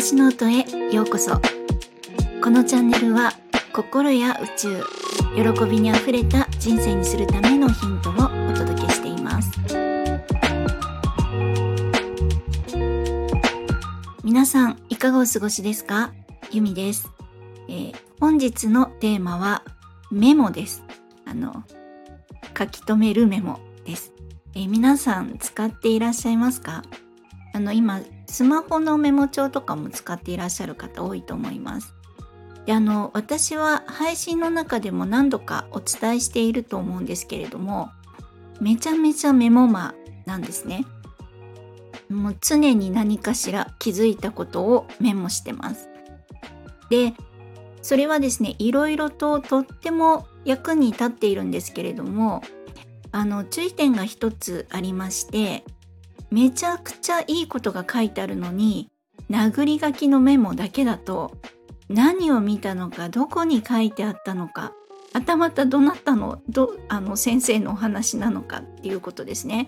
私の音へようこそ。このチャンネルは心や宇宙喜びにあふれた人生にするためのヒントをお届けしています。皆さんいかがお過ごしですか？ゆみです、えー、本日のテーマはメモです。あの書き留めるメモです、えー、皆さん使っていらっしゃいますか？あの今スマホのメモ帳とかも使っていらっしゃる方多いと思います。であの私は配信の中でも何度かお伝えしていると思うんですけれどもめちゃめちゃメモマなんですね。もう常に何かしら気づいたことをメモしてます。でそれはですねいろいろととっても役に立っているんですけれどもあの注意点が一つありましてめちゃくちゃいいことが書いてあるのに殴り書きのメモだけだと何を見たのかどこに書いてあったのかあたまたどなたのどあの先生のお話なのかっていうことですね。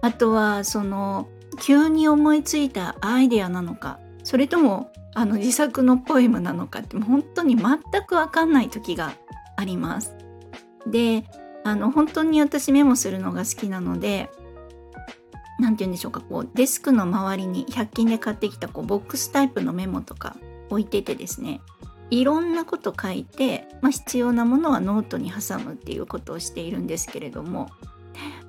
あとはその急に思いついたアイデアなのかそれともあの自作のポエムなのかって本当に全く分かんない時があります。であの本当に私メモするのが好きなので何て言うんでしょうかこうデスクの周りに100均で買ってきたこうボックスタイプのメモとか置いててですねいろんなこと書いて、まあ、必要なものはノートに挟むっていうことをしているんですけれども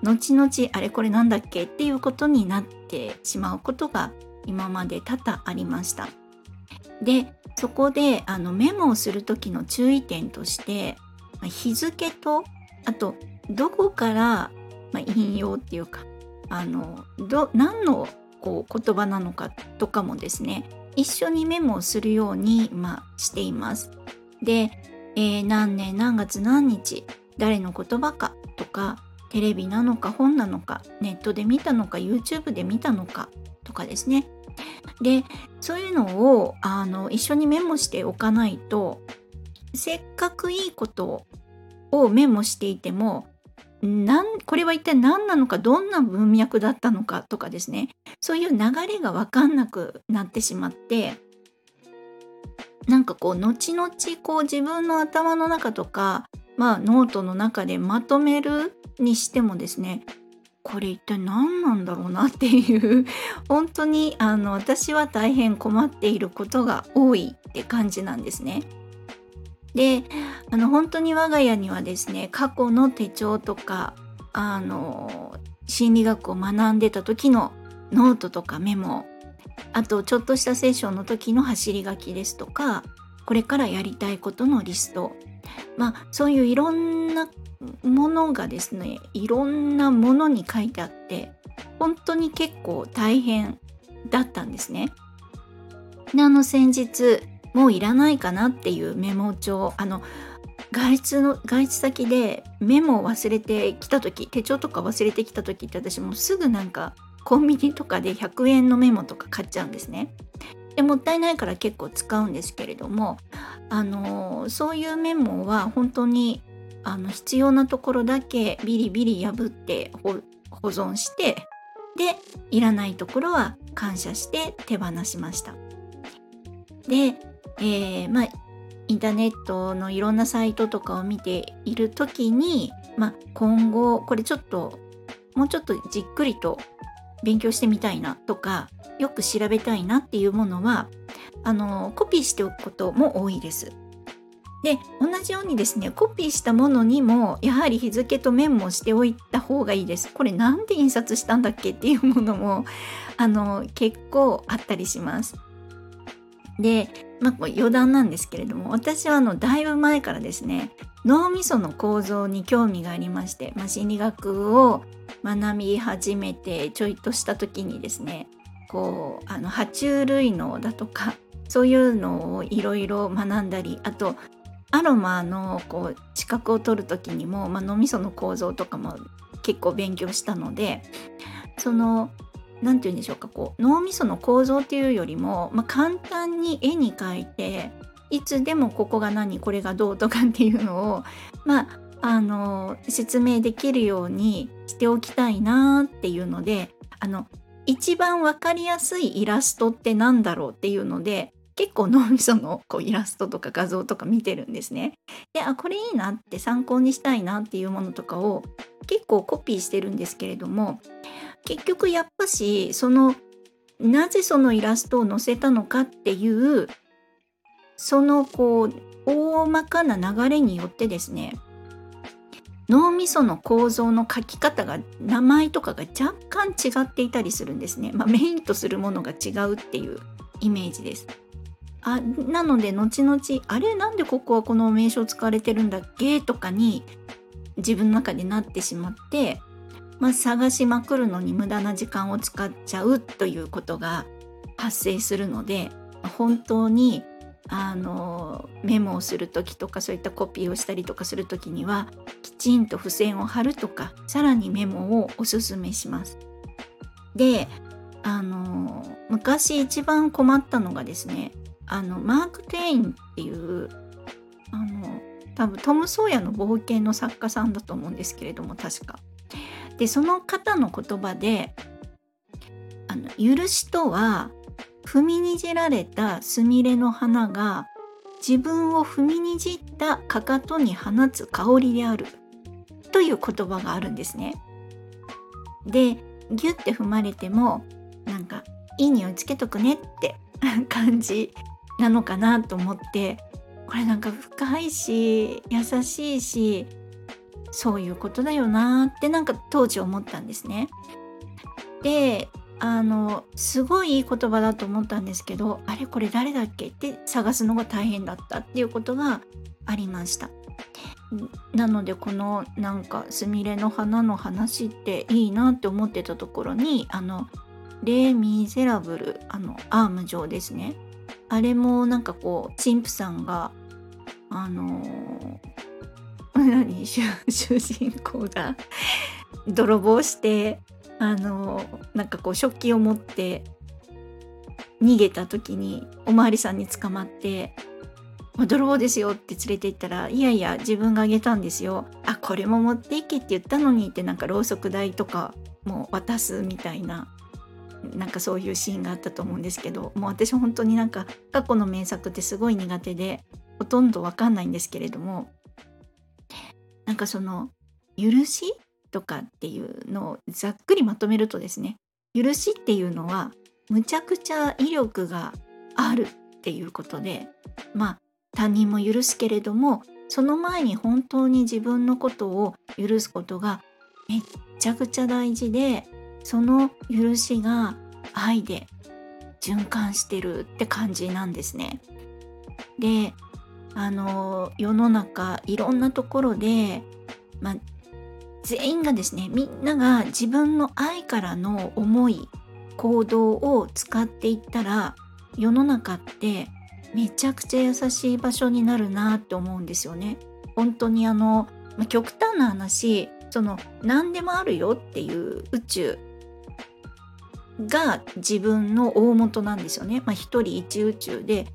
後々あれこれなんだっけっていうことになってしまうことが今まで多々ありました。でそこであのメモをする時の注意点として日付とあとどこから、まあ、引用っていうかあのど何のこう言葉なのかとかもですね一緒にメモをするように、まあ、しています。で、えー、何年何月何日誰の言葉かとかテレビなのか本なのかネットで見たのか YouTube で見たのかとかですねでそういうのをあの一緒にメモしておかないとせっかくいいことをメモしていてもなんこれは一体何なのかどんな文脈だったのかとかですねそういう流れが分かんなくなってしまってなんかこう後々こう自分の頭の中とかまあノートの中でまとめるにしてもですねこれ一体何なんだろうなっていう 本当にあの私は大変困っていることが多いって感じなんですね。であの本当に我が家にはですね過去の手帳とかあの心理学を学んでた時のノートとかメモあとちょっとしたセッションの時の走り書きですとかこれからやりたいことのリストまあそういういろんなものがですねいろんなものに書いてあって本当に結構大変だったんですね。であの先日もういらないかなっていうメモ帳あの外出の外出先でメモを忘れてきた時手帳とか忘れてきた時って私もうすぐなんかコンビニとかで100円のメモとか買っちゃうんですね。でもったいないから結構使うんですけれどもあのそういうメモは本当にあの必要なところだけビリビリ破って保存してでいらないところは感謝して手放しました。でえー、まあインターネットのいろんなサイトとかを見ている時に、まあ、今後これちょっともうちょっとじっくりと勉強してみたいなとかよく調べたいなっていうものはあのコピーしておくことも多いです。で同じようにですねコピーしたものにもやはり日付とメモしておいた方がいいです。これなんで印刷したんだっけっていうものもあの結構あったりします。で、まあ、余談なんですけれども私はあのだいぶ前からですね脳みその構造に興味がありまして、まあ、心理学を学び始めてちょいとした時にですねこうあの爬虫類脳だとかそういうのをいろいろ学んだりあとアロマのこう資格を取る時にも、まあ、脳みその構造とかも結構勉強したのでその何て言うんでしょうかこう脳みその構造っていうよりも、まあ、簡単に絵に描いていつでもここが何これがどうとかっていうのをまああの説明できるようにしておきたいなっていうのであの一番わかりやすいイラストって何だろうっていうので結構脳みそのこうイラストとか画像とか見てるんですね。であこれいいなって参考にしたいなっていうものとかを結構コピーしてるんですけれども結局やっぱしそのなぜそのイラストを載せたのかっていうそのこう大まかな流れによってですね脳みその構造の書き方が名前とかが若干違っていたりするんですね、まあ、メインとするものが違うっていうイメージです。あなので後々あれなんでここはこの名称使われてるんだっけとかに自分の中でなってしまって、まあ、探しまくるのに無駄な時間を使っちゃうということが発生するので本当にあのメモをする時とかそういったコピーをしたりとかする時にはきちんと付箋を貼るとかさらにメモをおすすめします。であの昔一番困ったのがですねあのマーク・テインっていうあの多分トム・ソーヤの冒険の作家さんだと思うんですけれども確か。でその方の言葉で「あの許しとは踏みにじられたスミレの花が自分を踏みにじったかかとに放つ香りであるという言葉があるんですね。でギュッて踏まれてもなんかいい匂いつけとくねって 感じなのかなと思ってこれなんか深いし優しいしそういうことだよなってなんか当時思ったんですね。であのすごいいい言葉だと思ったんですけどあれこれ誰だっけ？って探すのが大変だったっていうことがありました。なのでこのなんかすみれの花の話っていいなって思ってたところにあのレ・ミゼラブルあのアーム上ですね。あれもなんかこう神父さんがあの何？主人公が。泥棒してあのなんかこう食器を持って逃げた時におまわりさんに捕まって「泥棒ですよ」って連れて行ったら「いやいや自分があげたんですよ」「あこれも持っていけって言ったのに」ってなんかろうそく代とかも渡すみたいななんかそういうシーンがあったと思うんですけどもう私本当になんか過去の名作ってすごい苦手でほとんどわかんないんですけれどもなんかその許しとかっていうのをざっくりまとめるとですね許しっていうのはむちゃくちゃ威力があるっていうことでまあ他人も許すけれどもその前に本当に自分のことを許すことがめっちゃくちゃ大事でその許しが愛で循環してるって感じなんですね。であの世の中いろんなところで、まあ、全員がですねみんなが自分の愛からの思い行動を使っていったら世の中ってめちゃくちゃ優しい場所になるなって思うんですよね。本当にあの、まあ、極端な話その何でもあるよっていう宇宙が自分の大元なんですよね。まあ、一人一宇宙で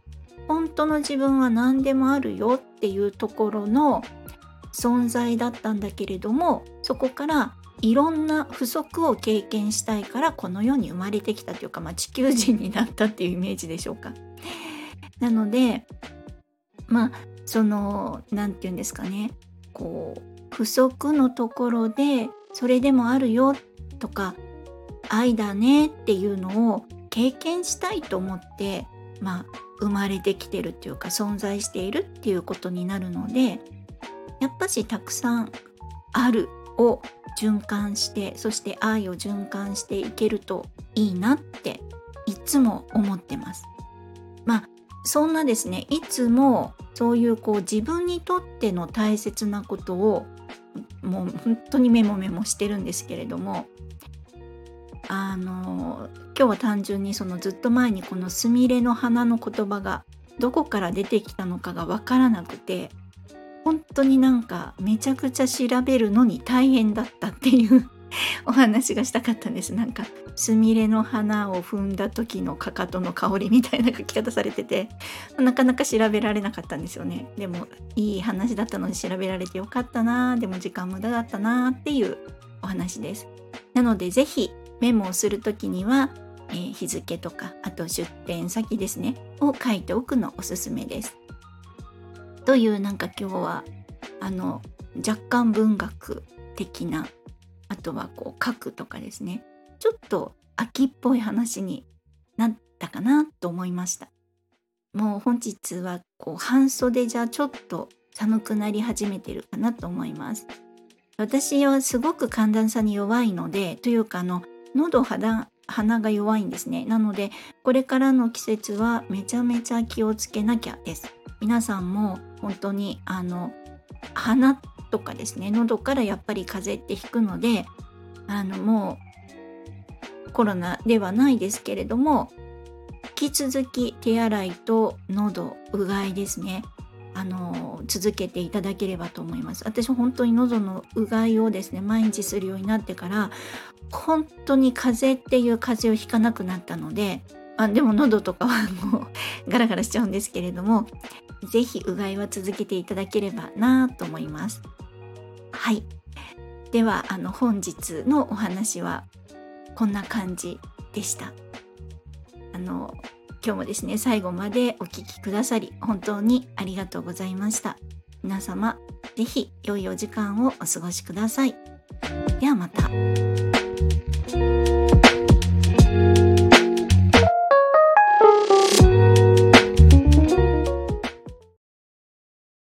本当の自分は何でもあるよっていうところの存在だったんだけれどもそこからいろんな不足を経験したいからこの世に生まれてきたというか、まあ、地球人になったっていうイメージでしょうか。なのでまあその何て言うんですかねこう不足のところでそれでもあるよとか愛だねっていうのを経験したいと思ってまあ生まれてきてるっていうか存在しているっていうことになるのでやっぱしたくさんあるを循環してそして愛を循環していけるといいなっていつも思ってます。まあそんなですねいつもそういうこう自分にとっての大切なことをもう本当にメモメモしてるんですけれどもあの今日は単純にそのずっと前にこの「すみれの花」の言葉がどこから出てきたのかがわからなくて本当になんかめちゃくちゃ調べるのに大変だったっていう お話がしたかったんです。なんかすみれの花を踏んだ時のかかとの香りみたいな書き方されててなかなか調べられなかったんですよね。でもいい話だったのに調べられてよかったなでも時間無駄だったなっていうお話です。なので是非メモをする時には、えー、日付とかあと出店先ですねを書いておくのおすすめです。というなんか今日はあの若干文学的なあとはこう書くとかですねちょっと秋っぽい話になったかなと思いました。もう本日はこう半袖じゃちょっと寒くなり始めてるかなと思います。私はすごく寒暖差に弱いのでというかあの喉肌鼻が弱いんですね。なのでこれからの季節はめちゃめちゃ気をつけなきゃです。皆さんも本当にあの鼻とかですね喉からやっぱり風邪ってひくのであのもうコロナではないですけれども引き続き手洗いと喉うがいですね。あの続けていただければと思います。私本当に喉のうがいをですね毎日するようになってから本当に風邪っていう風邪をひかなくなったのであでも喉とかはもう ガラガラしちゃうんですけれども是非うがいは続けていただければなと思います。はい。ではあの本日のお話はこんな感じでした。あの今日もですね最後までお聴きくださり本当にありがとうございました。皆様是非良いお時間をお過ごしください。ではまた。